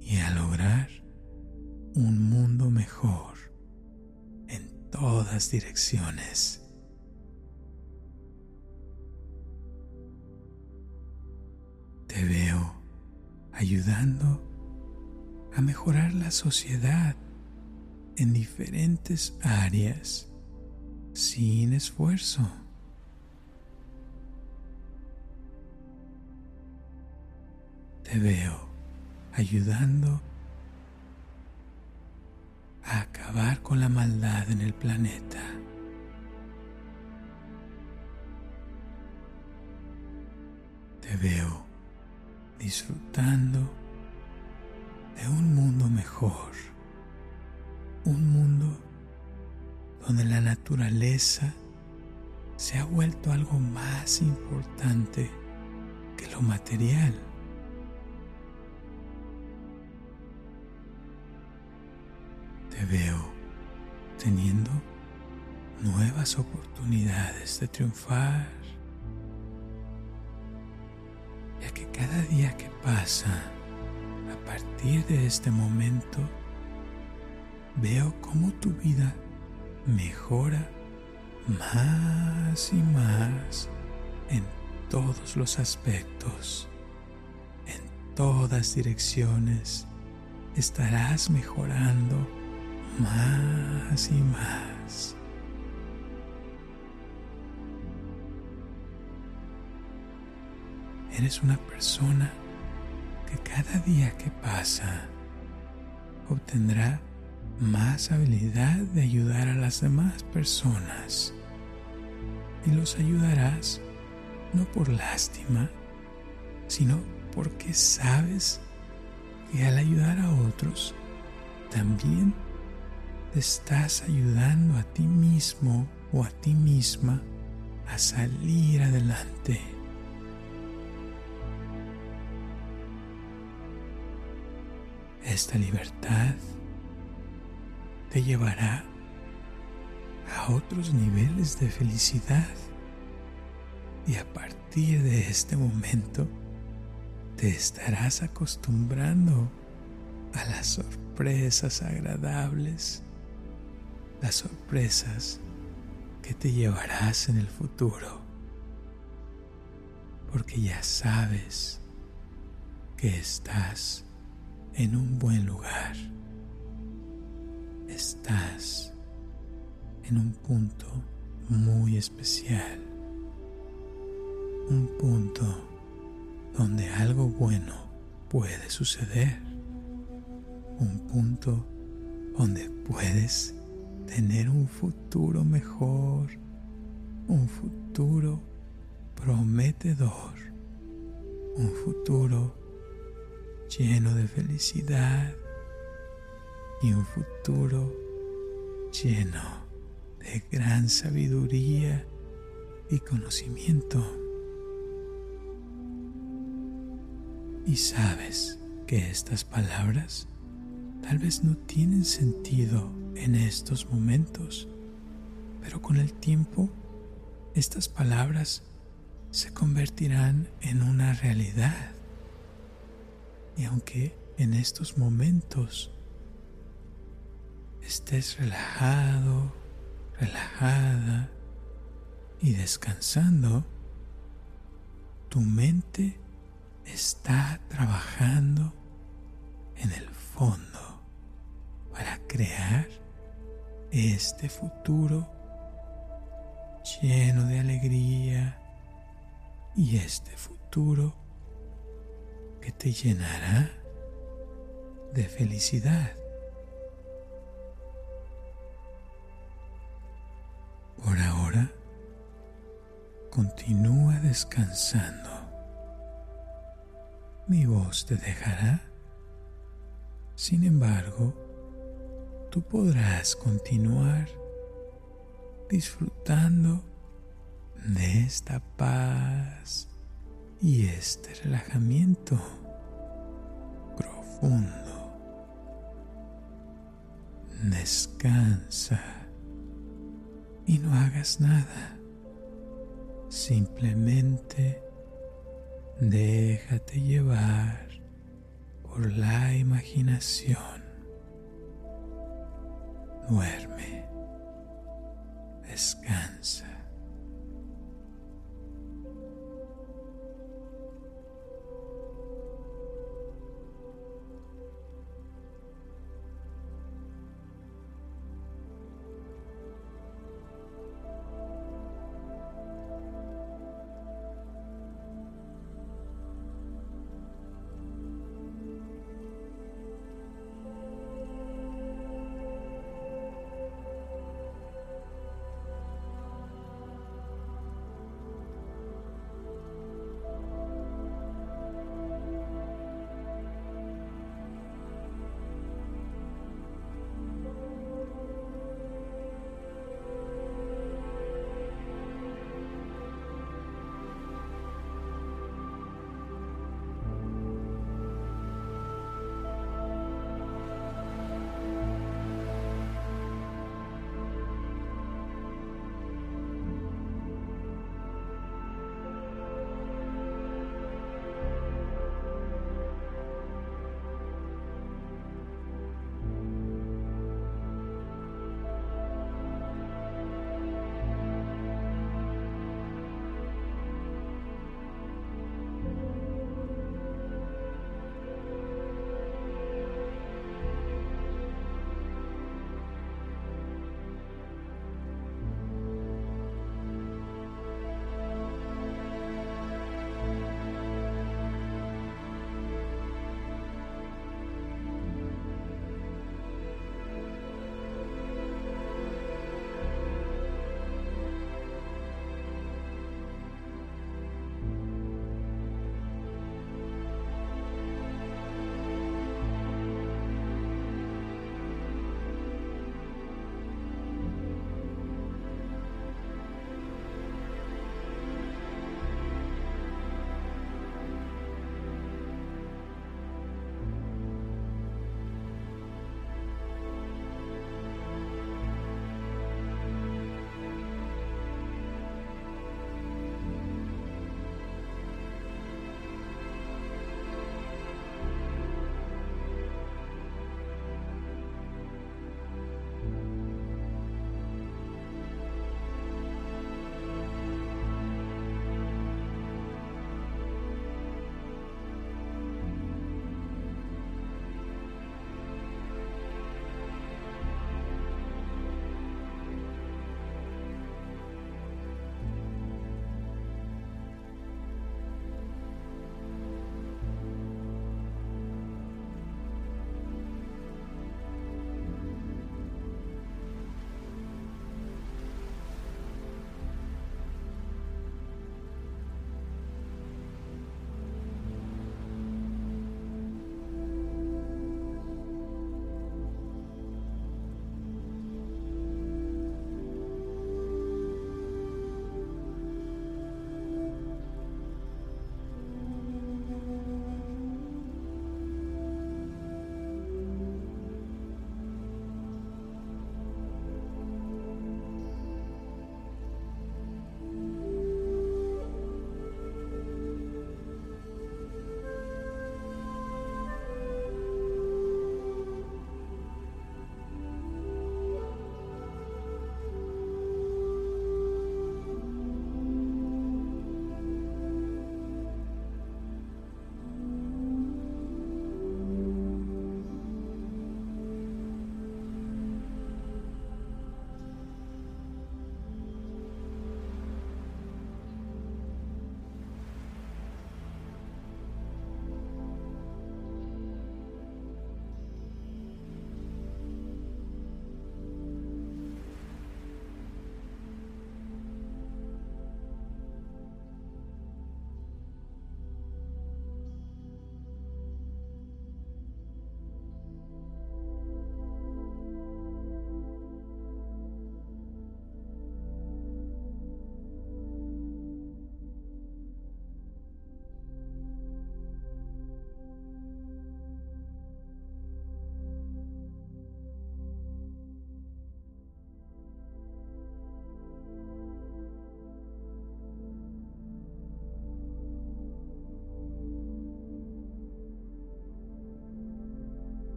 y a lograr un mundo mejor en todas direcciones. Te veo ayudando a mejorar la sociedad en diferentes áreas sin esfuerzo. Te veo ayudando a acabar con la maldad en el planeta. Te veo disfrutando de un mundo mejor, un mundo donde la naturaleza se ha vuelto algo más importante que lo material. Te veo teniendo nuevas oportunidades de triunfar, ya que cada día que pasa, a partir de este momento, veo cómo tu vida mejora más y más en todos los aspectos, en todas direcciones, estarás mejorando más y más. Eres una persona que cada día que pasa obtendrá más habilidad de ayudar a las demás personas y los ayudarás no por lástima, sino porque sabes que al ayudar a otros también te estás ayudando a ti mismo o a ti misma a salir adelante. Esta libertad te llevará a otros niveles de felicidad. Y a partir de este momento te estarás acostumbrando a las sorpresas agradables, las sorpresas que te llevarás en el futuro, porque ya sabes que estás en un buen lugar. Estás en un punto muy especial, un punto donde algo bueno puede suceder, un punto donde puedes tener un futuro mejor, un futuro prometedor, un futuro lleno de felicidad, y un futuro lleno de gran sabiduría y conocimiento. Y sabes que estas palabras tal vez no tienen sentido en estos momentos, pero con el tiempo estas palabras se convertirán en una realidad. Y aunque en estos momentos estés relajado, relajada y descansando, tu mente está trabajando en el fondo para crear este futuro lleno de alegría y este futuro que te llenará de felicidad. Por ahora, continúa descansando. Mi voz te dejará. Sin embargo, tú podrás continuar disfrutando de esta paz y este relajamiento profundo. Descansa y no hagas nada. Simplemente déjate llevar por la imaginación. Duerme. Descansa.